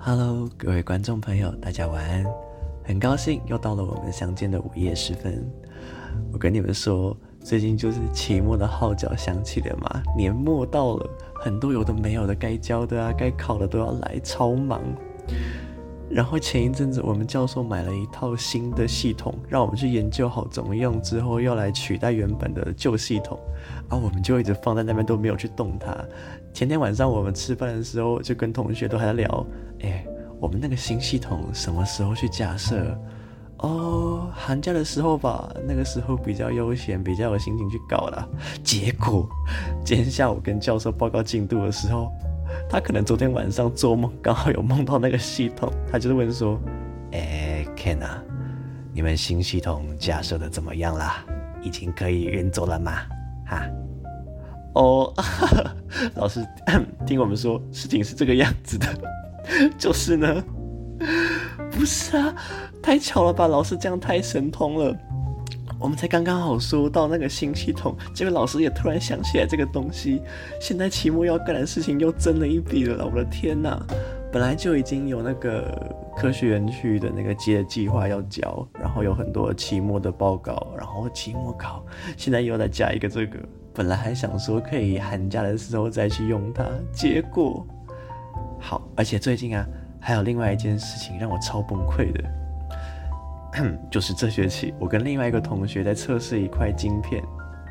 Hello，各位观众朋友，大家晚安。很高兴又到了我们相见的午夜时分。我跟你们说，最近就是期末的号角响起了嘛，年末到了，很多有的没有的该交的啊，该考的都要来，超忙。然后前一阵子我们教授买了一套新的系统，让我们去研究好怎么用，之后要来取代原本的旧系统，啊，我们就一直放在那边都没有去动它。前天晚上我们吃饭的时候，就跟同学都还在聊，哎。我们那个新系统什么时候去架设？哦，寒假的时候吧，那个时候比较悠闲，比较有心情去搞了。结果今天下午跟教授报告进度的时候，他可能昨天晚上做梦刚好有梦到那个系统，他就是问说：“哎，Ken 啊，你们新系统架设的怎么样啦？已经可以运作了吗？”哈，哦，老师听我们说，事情是这个样子的。就是呢，不是啊，太巧了吧？老师这样太神通了。我们才刚刚好说到那个新系统，这位老师也突然想起来这个东西。现在期末要干的事情又增了一笔了，我的天哪！本来就已经有那个科学园区的那个接的计划要交，然后有很多期末的报告，然后期末考，现在又再加一个这个。本来还想说可以寒假的时候再去用它，结果。好，而且最近啊，还有另外一件事情让我超崩溃的，就是这学期我跟另外一个同学在测试一块晶片，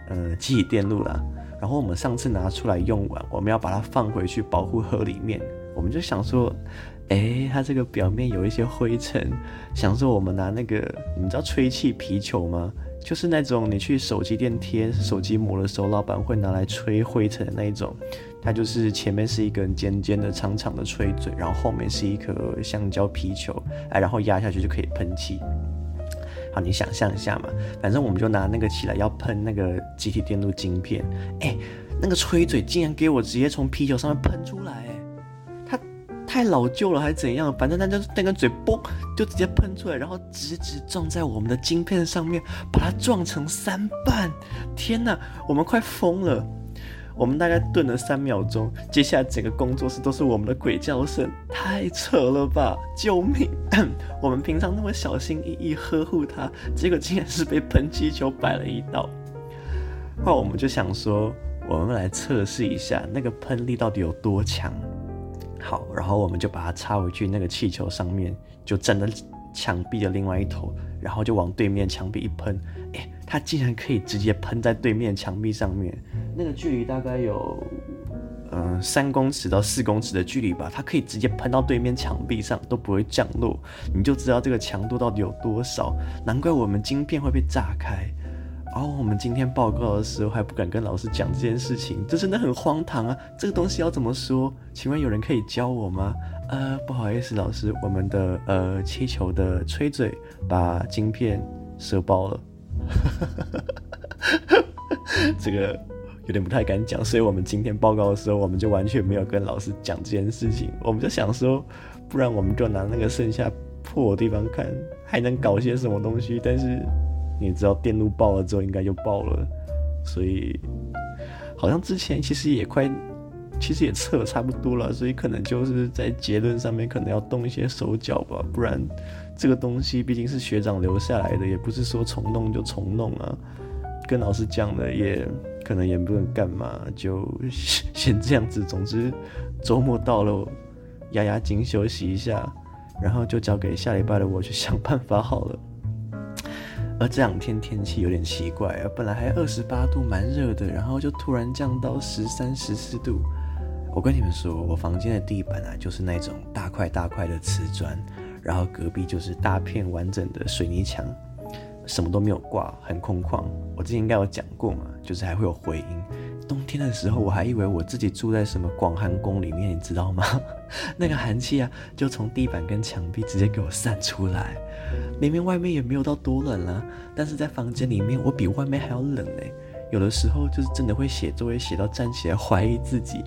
呃，记忆电路啦。然后我们上次拿出来用完，我们要把它放回去保护盒里面。我们就想说，哎，它这个表面有一些灰尘，想说我们拿那个，你们知道吹气皮球吗？就是那种你去手机店贴手机膜的时候，老板会拿来吹灰尘的那一种。它就是前面是一根尖尖的、长长的吹嘴，然后后面是一颗橡胶皮球，哎，然后压下去就可以喷气。好，你想象一下嘛，反正我们就拿那个起来要喷那个集体电路晶片，哎，那个吹嘴竟然给我直接从皮球上面喷出来，哎。它太老旧了还是怎样？反正那就是那根嘴嘣就直接喷出来，然后直直撞在我们的晶片上面，把它撞成三半。天哪，我们快疯了！我们大概顿了三秒钟，接下来整个工作室都是我们的鬼叫声，太扯了吧！救命！我们平常那么小心翼翼呵护它，结果竟然是被喷气球摆了一道。那我们就想说，我们来测试一下那个喷力到底有多强。好，然后我们就把它插回去那个气球上面，就站在墙壁的另外一头，然后就往对面墙壁一喷，哎，它竟然可以直接喷在对面墙壁上面，那个距离大概有，嗯、呃，三公尺到四公尺的距离吧，它可以直接喷到对面墙壁上都不会降落，你就知道这个强度到底有多少，难怪我们晶片会被炸开。然后我们今天报告的时候还不敢跟老师讲这件事情，这真的很荒唐啊！这个东西要怎么说？请问有人可以教我吗？呃，不好意思，老师，我们的呃气球的吹嘴把晶片射爆了，这个有点不太敢讲，所以我们今天报告的时候，我们就完全没有跟老师讲这件事情。我们就想说，不然我们就拿那个剩下破的地方看，还能搞些什么东西，但是。你知道电路爆了之后应该就爆了，所以好像之前其实也快，其实也测差不多了，所以可能就是在结论上面可能要动一些手脚吧，不然这个东西毕竟是学长留下来的，也不是说重弄就重弄啊。跟老师讲了也可能也不能干嘛，就先这样子。总之周末到了，压压惊休息一下，然后就交给下礼拜的我去想办法好了。而这两天天气有点奇怪啊，本来还二十八度，蛮热的，然后就突然降到十三、十四度。我跟你们说，我房间的地板啊，就是那种大块大块的瓷砖，然后隔壁就是大片完整的水泥墙，什么都没有挂，很空旷。我之前应该有讲过嘛，就是还会有回音。冬天的时候，我还以为我自己住在什么广寒宫里面，你知道吗？那个寒气啊，就从地板跟墙壁直接给我散出来。明明外面也没有到多冷了，但是在房间里面，我比外面还要冷呢。有的时候就是真的会写作业写到站起来怀疑自己。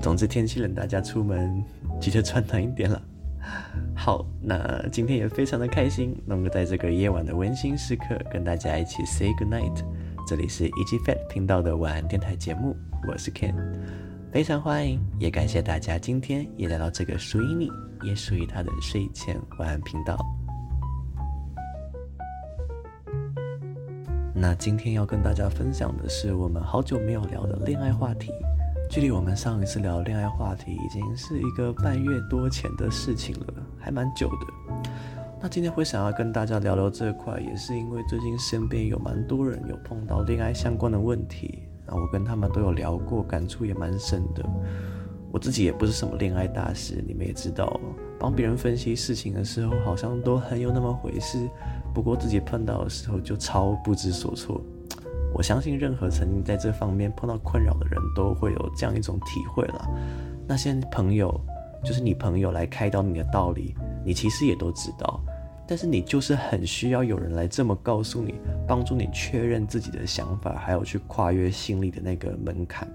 总之天气冷，大家出门记得穿暖一点了。好，那今天也非常的开心，能够在这个夜晚的温馨时刻跟大家一起 say good night。这里是 EG Fat 频道的晚安电台节目，我是 Ken。非常欢迎，也感谢大家今天也来到这个属于你，也属于他的睡前晚安频道。那今天要跟大家分享的是我们好久没有聊的恋爱话题，距离我们上一次聊恋爱话题已经是一个半月多前的事情了，还蛮久的。那今天会想要跟大家聊聊这块，也是因为最近身边有蛮多人有碰到恋爱相关的问题。那我跟他们都有聊过，感触也蛮深的。我自己也不是什么恋爱大师，你们也知道，帮别人分析事情的时候，好像都很有那么回事。不过自己碰到的时候，就超不知所措。我相信任何曾经在这方面碰到困扰的人都会有这样一种体会了。那些朋友，就是你朋友来开导你的道理，你其实也都知道。但是你就是很需要有人来这么告诉你，帮助你确认自己的想法，还有去跨越心里的那个门槛。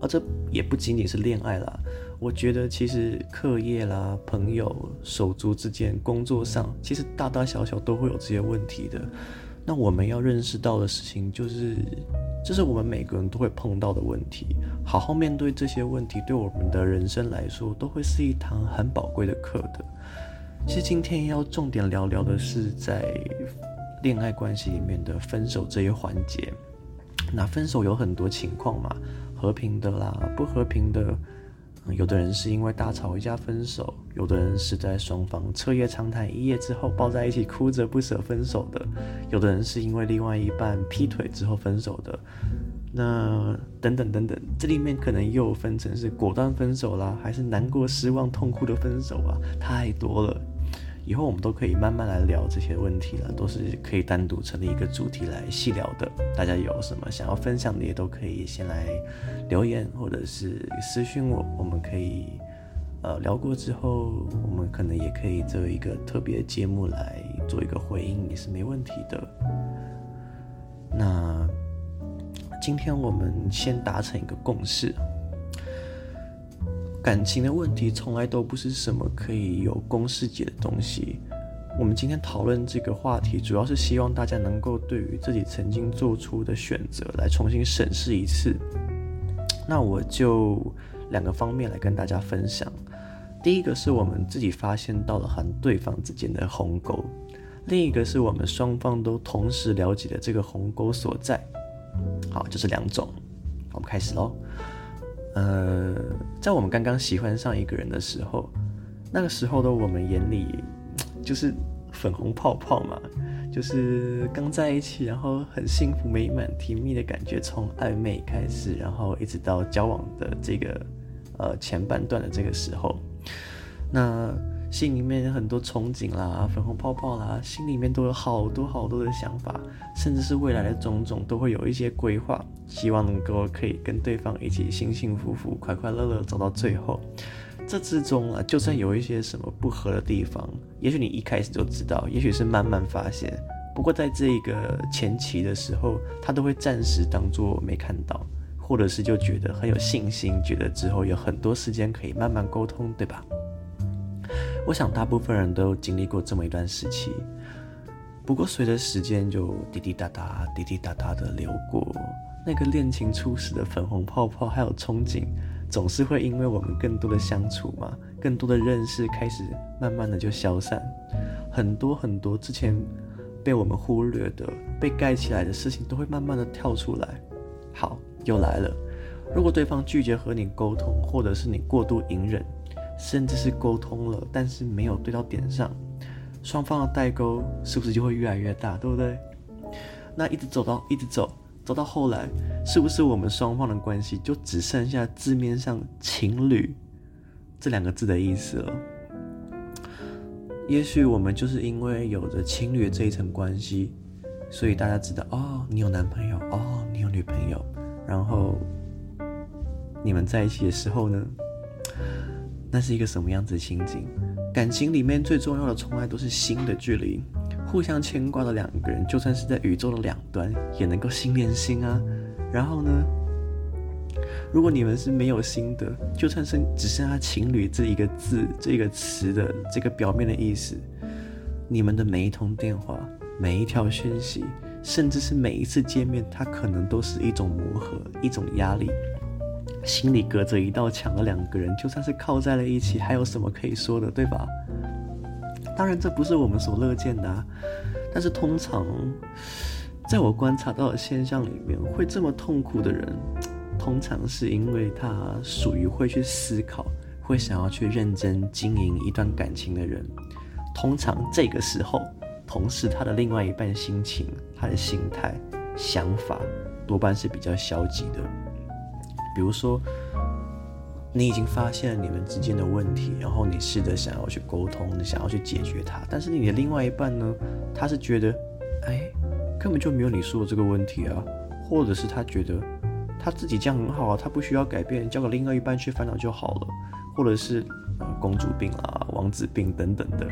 而这也不仅仅是恋爱啦，我觉得其实课业啦、朋友、手足之间、工作上，其实大大小小都会有这些问题的。那我们要认识到的事情就是，这是我们每个人都会碰到的问题。好好面对这些问题，对我们的人生来说，都会是一堂很宝贵的课的。其实今天要重点聊聊的是在恋爱关系里面的分手这一环节。那分手有很多情况嘛，和平的啦，不和平的。有的人是因为大吵一架分手，有的人是在双方彻夜长谈一夜之后抱在一起哭着不舍分手的，有的人是因为另外一半劈腿之后分手的。那等等等等，这里面可能又分成是果断分手啦，还是难过、失望、痛哭的分手啊，太多了。以后我们都可以慢慢来聊这些问题了，都是可以单独成立一个主题来细聊的。大家有什么想要分享的，也都可以先来留言或者是私信我，我们可以呃聊过之后，我们可能也可以做一个特别节目来做一个回应，也是没问题的。那今天我们先达成一个共识。感情的问题从来都不是什么可以有公式解的东西。我们今天讨论这个话题，主要是希望大家能够对于自己曾经做出的选择来重新审视一次。那我就两个方面来跟大家分享。第一个是我们自己发现到了和对方之间的鸿沟，另一个是我们双方都同时了解的这个鸿沟所在。好，就是两种。我们开始喽。呃，在我们刚刚喜欢上一个人的时候，那个时候的我们眼里就是粉红泡泡嘛，就是刚在一起，然后很幸福美满、甜蜜的感觉，从暧昧开始，然后一直到交往的这个呃前半段的这个时候，那。心里面有很多憧憬啦，粉红泡泡啦，心里面都有好多好多的想法，甚至是未来的种种都会有一些规划，希望能够可以跟对方一起幸幸福福、快快乐乐走到最后。这之中啊，就算有一些什么不合的地方，也许你一开始就知道，也许是慢慢发现。不过在这个前期的时候，他都会暂时当做没看到，或者是就觉得很有信心，觉得之后有很多时间可以慢慢沟通，对吧？我想大部分人都经历过这么一段时期，不过随着时间就滴滴答答、滴滴答答的流过，那个恋情初始的粉红泡泡还有憧憬，总是会因为我们更多的相处嘛，更多的认识，开始慢慢的就消散，很多很多之前被我们忽略的、被盖起来的事情，都会慢慢的跳出来。好，又来了，如果对方拒绝和你沟通，或者是你过度隐忍。甚至是沟通了，但是没有对到点上，双方的代沟是不是就会越来越大，对不对？那一直走到一直走，走到后来，是不是我们双方的关系就只剩下字面上“情侣”这两个字的意思了？也许我们就是因为有着情侣这一层关系，所以大家知道哦，你有男朋友，哦，你有女朋友，然后你们在一起的时候呢？那是一个什么样子的情景？感情里面最重要的，从来都是心的距离。互相牵挂的两个人，就算是在宇宙的两端，也能够心连心啊。然后呢，如果你们是没有心的，就算是只剩下“情侣”这一个字、这个词的这个表面的意思，你们的每一通电话、每一条讯息，甚至是每一次见面，它可能都是一种磨合，一种压力。心里隔着一道墙的两个人，就算是靠在了一起，还有什么可以说的，对吧？当然，这不是我们所乐见的啊。但是，通常在我观察到的现象里面，会这么痛苦的人，通常是因为他属于会去思考、会想要去认真经营一段感情的人。通常这个时候，同时他的另外一半心情、他的心态、想法，多半是比较消极的。比如说，你已经发现了你们之间的问题，然后你试着想要去沟通，你想要去解决它，但是你的另外一半呢，他是觉得，哎，根本就没有你说的这个问题啊，或者是他觉得他自己这样很好啊，他不需要改变，交给另外一半去烦恼就好了，或者是呃公主病啊、王子病等等的。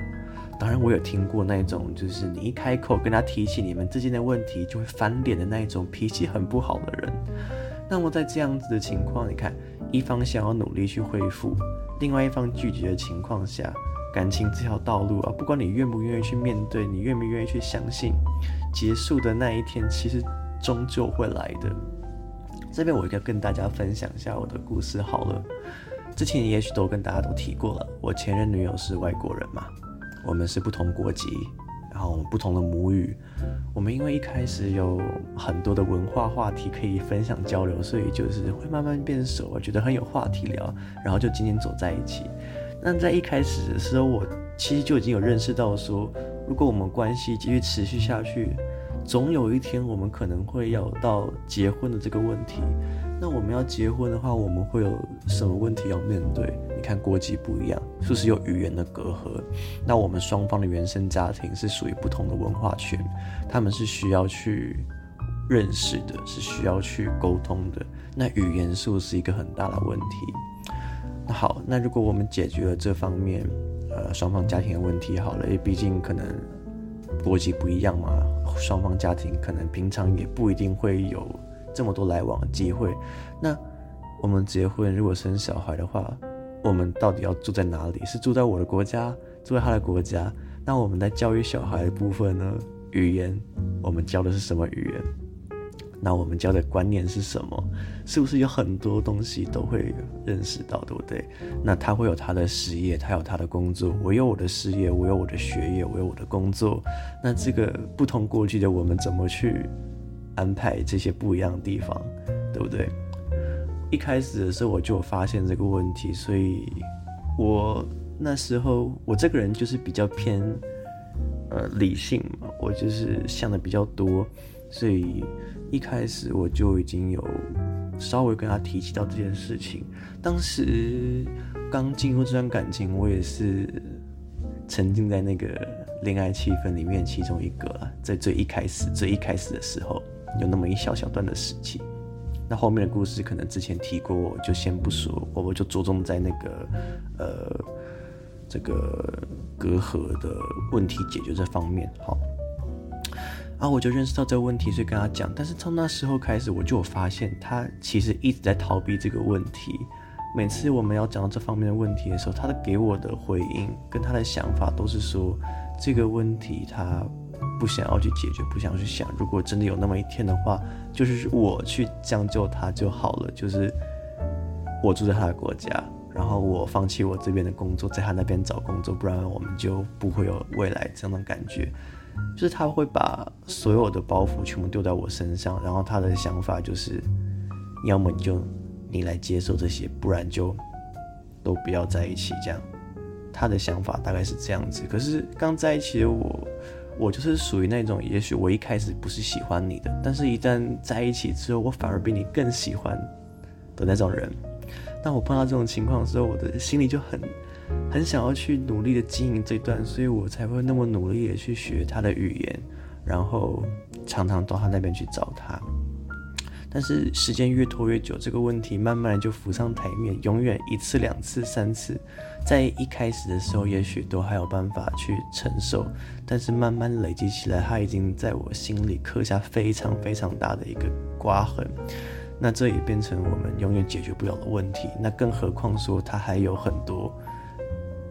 当然，我有听过那种，就是你一开口跟他提起你们之间的问题，就会翻脸的那一种脾气很不好的人。那么在这样子的情况，你看，一方想要努力去恢复，另外一方拒绝的情况下，感情这条道路啊，不管你愿不愿意去面对，你愿不愿意去相信，结束的那一天其实终究会来的。这边我应该跟大家分享一下我的故事好了。之前也许都跟大家都提过了，我前任女友是外国人嘛，我们是不同国籍。然后不同的母语，我们因为一开始有很多的文化话题可以分享交流，所以就是会慢慢变熟，我觉得很有话题聊，然后就渐渐走在一起。那在一开始的时候，我其实就已经有认识到说，如果我们关系继续持续下去，总有一天我们可能会要到结婚的这个问题。那我们要结婚的话，我们会有什么问题要面对？你看国籍不一样，是不是有语言的隔阂？那我们双方的原生家庭是属于不同的文化圈，他们是需要去认识的，是需要去沟通的。那语言是不是一个很大的问题？那好，那如果我们解决了这方面，呃，双方家庭的问题好了，因为毕竟可能国籍不一样嘛，双方家庭可能平常也不一定会有。这么多来往的机会，那我们结婚如果生小孩的话，我们到底要住在哪里？是住在我的国家，住在他的国家？那我们在教育小孩的部分呢？语言，我们教的是什么语言？那我们教的观念是什么？是不是有很多东西都会认识到，对不对？那他会有他的事业，他有他的工作，我有我的事业，我有我的学业，我有我的工作。那这个不同国籍的我们怎么去？安排这些不一样的地方，对不对？一开始的时候我就发现这个问题，所以我那时候我这个人就是比较偏呃理性嘛，我就是想的比较多，所以一开始我就已经有稍微跟他提起到这件事情。当时刚进入这段感情，我也是沉浸在那个恋爱气氛里面其中一个，在最一开始最一开始的时候。有那么一小小段的时期，那后面的故事可能之前提过，我就先不说，我我就着重在那个呃这个隔阂的问题解决这方面。好，然后我就认识到这个问题，所以跟他讲。但是从那时候开始，我就有发现他其实一直在逃避这个问题。每次我们要讲到这方面的问题的时候，他的给我的回应跟他的想法都是说这个问题他。不想要去解决，不想要去想。如果真的有那么一天的话，就是我去将就他就好了。就是我住在他的国家，然后我放弃我这边的工作，在他那边找工作，不然我们就不会有未来这样的感觉。就是他会把所有的包袱全部丢在我身上，然后他的想法就是，要么你就你来接受这些，不然就都不要在一起。这样，他的想法大概是这样子。可是刚在一起的我。我就是属于那种，也许我一开始不是喜欢你的，但是一旦在一起之后，我反而比你更喜欢的那种人。当我碰到这种情况的时候，我的心里就很很想要去努力的经营这段，所以我才会那么努力的去学他的语言，然后常常到他那边去找他。但是时间越拖越久，这个问题慢慢就浮上台面，永远一次、两次、三次，在一开始的时候，也许都还有办法去承受，但是慢慢累积起来，它已经在我心里刻下非常非常大的一个刮痕。那这也变成我们永远解决不了的问题。那更何况说，它还有很多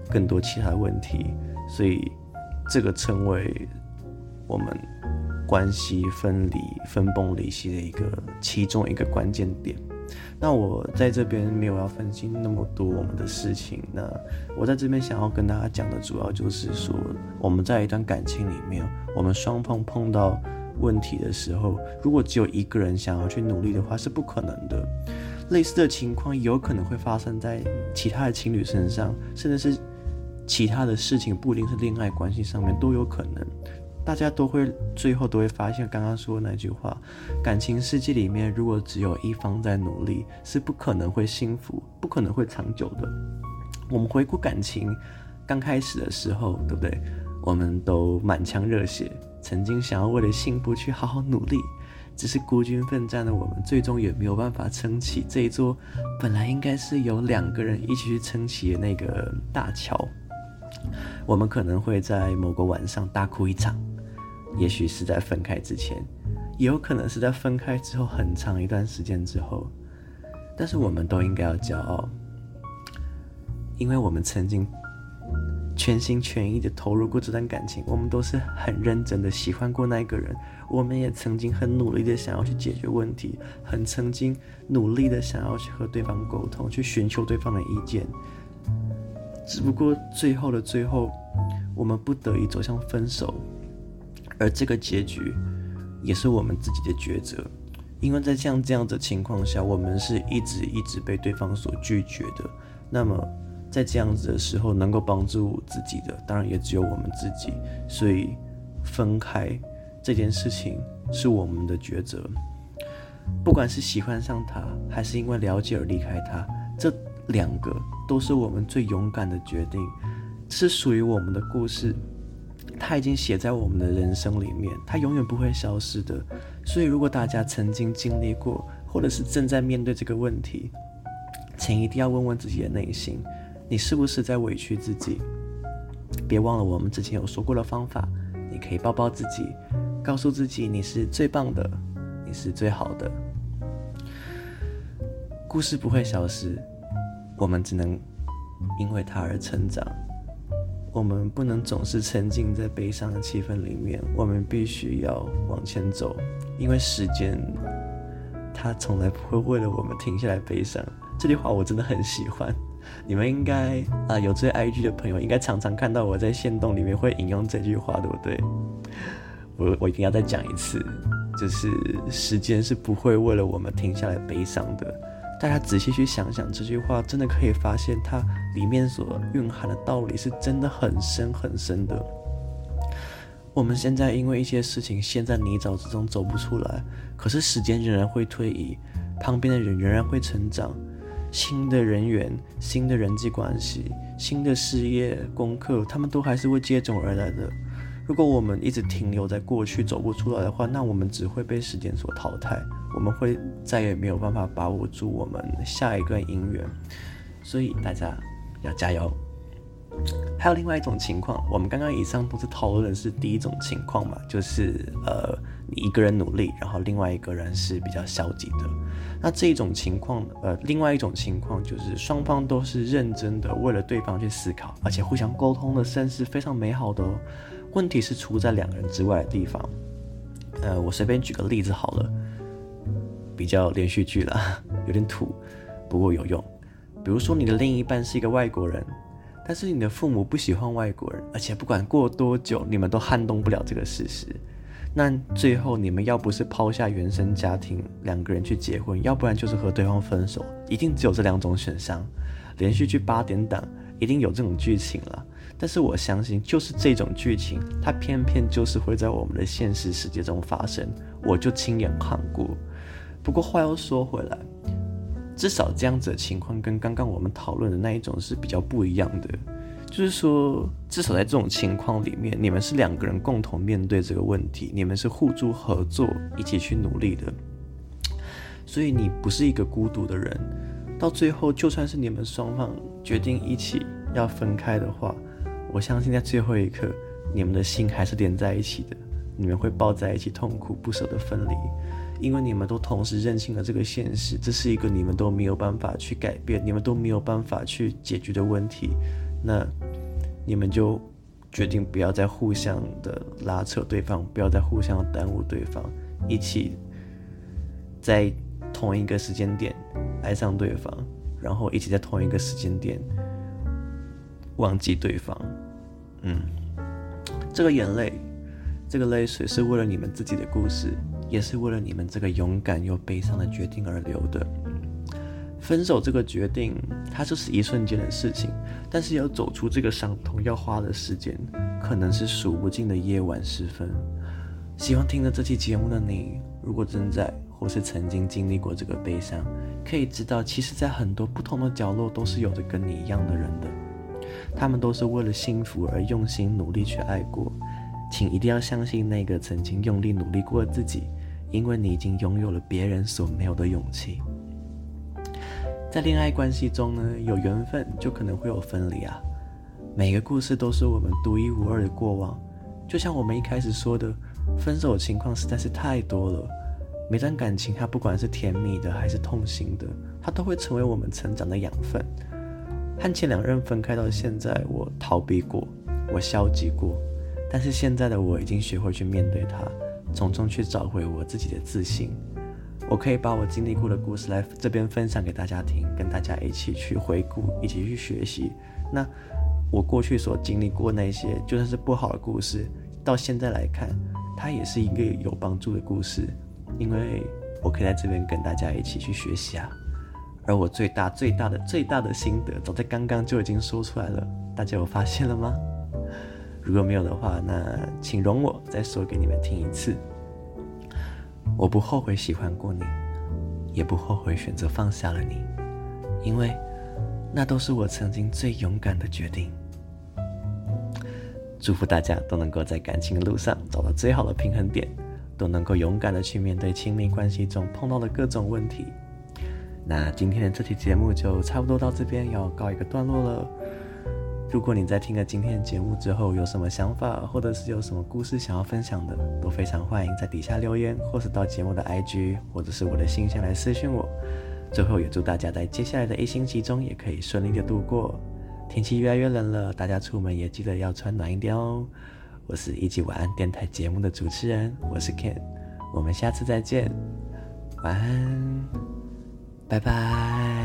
更多其他问题，所以这个成为我们。关系分离、分崩离析的一个其中一个关键点，那我在这边没有要分析那么多我们的事情。那我在这边想要跟大家讲的主要就是说，我们在一段感情里面，我们双方碰到问题的时候，如果只有一个人想要去努力的话，是不可能的。类似的情况有可能会发生在其他的情侣身上，甚至是其他的事情，不一定是恋爱关系上面都有可能。大家都会最后都会发现，刚刚说的那句话，感情世界里面，如果只有一方在努力，是不可能会幸福，不可能会长久的。我们回顾感情刚开始的时候，对不对？我们都满腔热血，曾经想要为了幸福去好好努力，只是孤军奋战的我们，最终也没有办法撑起这一座本来应该是由两个人一起去撑起的那个大桥。我们可能会在某个晚上大哭一场。也许是在分开之前，也有可能是在分开之后很长一段时间之后，但是我们都应该要骄傲，因为我们曾经全心全意的投入过这段感情，我们都是很认真的喜欢过那一个人，我们也曾经很努力的想要去解决问题，很曾经努力的想要去和对方沟通，去寻求对方的意见，只不过最后的最后，我们不得已走向分手。而这个结局，也是我们自己的抉择，因为在像这样的情况下，我们是一直一直被对方所拒绝的。那么，在这样子的时候，能够帮助自己的，当然也只有我们自己。所以，分开这件事情是我们的抉择。不管是喜欢上他，还是因为了解而离开他，这两个都是我们最勇敢的决定，是属于我们的故事。它已经写在我们的人生里面，它永远不会消失的。所以，如果大家曾经经历过，或者是正在面对这个问题，请一定要问问自己的内心，你是不是在委屈自己？别忘了我们之前有说过的方法，你可以抱抱自己，告诉自己你是最棒的，你是最好的。故事不会消失，我们只能因为它而成长。我们不能总是沉浸在悲伤的气氛里面，我们必须要往前走，因为时间它从来不会为了我们停下来悲伤。这句话我真的很喜欢，你们应该啊、有追 IG 的朋友应该常常看到我在线动里面会引用这句话，对不对？我我一定要再讲一次，就是时间是不会为了我们停下来悲伤的。大家仔细去想想这句话，真的可以发现它里面所蕴含的道理是真的很深很深的。我们现在因为一些事情陷在泥沼之中走不出来，可是时间仍然会推移，旁边的人仍然会成长，新的人员、新的人际关系、新的事业、功课，他们都还是会接踵而来的。如果我们一直停留在过去走不出来的话，那我们只会被时间所淘汰，我们会再也没有办法把握住我们下一段姻缘。所以大家要加油。还有另外一种情况，我们刚刚以上都是讨论的是第一种情况嘛，就是呃你一个人努力，然后另外一个人是比较消极的。那这一种情况，呃，另外一种情况就是双方都是认真的为了对方去思考，而且互相沟通的甚是非常美好的哦。问题是出在两个人之外的地方，呃，我随便举个例子好了，比较连续剧了，有点土，不过有用。比如说你的另一半是一个外国人，但是你的父母不喜欢外国人，而且不管过多久，你们都撼动不了这个事实。那最后你们要不是抛下原生家庭，两个人去结婚，要不然就是和对方分手，一定只有这两种选项。连续剧八点档一定有这种剧情了。但是我相信，就是这种剧情，它偏偏就是会在我们的现实世界中发生。我就亲眼看过。不过话又说回来，至少这样子的情况跟刚刚我们讨论的那一种是比较不一样的。就是说，至少在这种情况里面，你们是两个人共同面对这个问题，你们是互助合作，一起去努力的。所以你不是一个孤独的人。到最后，就算是你们双方决定一起要分开的话，我相信在最后一刻，你们的心还是连在一起的。你们会抱在一起，痛苦不舍的分离，因为你们都同时认清了这个现实，这是一个你们都没有办法去改变、你们都没有办法去解决的问题。那你们就决定不要再互相的拉扯对方，不要再互相耽误对方，一起在同一个时间点爱上对方，然后一起在同一个时间点忘记对方。嗯，这个眼泪，这个泪水是为了你们自己的故事，也是为了你们这个勇敢又悲伤的决定而流的。分手这个决定，它就是一瞬间的事情，但是要走出这个伤痛，要花的时间，可能是数不尽的夜晚时分。希望听了这期节目的你，如果正在或是曾经经历过这个悲伤，可以知道，其实，在很多不同的角落，都是有着跟你一样的人的。他们都是为了幸福而用心努力去爱过。请一定要相信那个曾经用力努力过的自己，因为你已经拥有了别人所没有的勇气。在恋爱关系中呢，有缘分就可能会有分离啊。每个故事都是我们独一无二的过往，就像我们一开始说的。分手情况实在是太多了，每段感情它不管是甜蜜的还是痛心的，它都会成为我们成长的养分。和前两任分开到现在，我逃避过，我消极过，但是现在的我已经学会去面对它，从中去找回我自己的自信。我可以把我经历过的故事来这边分享给大家听，跟大家一起去回顾，一起去学习。那我过去所经历过那些，就算是不好的故事，到现在来看。它也是一个有帮助的故事，因为我可以在这边跟大家一起去学习啊。而我最大最大的最大的心得，早在刚刚就已经说出来了，大家有发现了吗？如果没有的话，那请容我再说给你们听一次。我不后悔喜欢过你，也不后悔选择放下了你，因为那都是我曾经最勇敢的决定。祝福大家都能够在感情的路上找到最好的平衡点，都能够勇敢的去面对亲密关系中碰到的各种问题。那今天的这期节目就差不多到这边要告一个段落了。如果你在听了今天的节目之后有什么想法，或者是有什么故事想要分享的，都非常欢迎在底下留言，或是到节目的 IG 或者是我的信箱来私讯我。最后也祝大家在接下来的一星期中也可以顺利的度过。天气越来越冷了，大家出门也记得要穿暖一点哦。我是一起晚安电台节目的主持人，我是 Ken，我们下次再见，晚安，拜拜。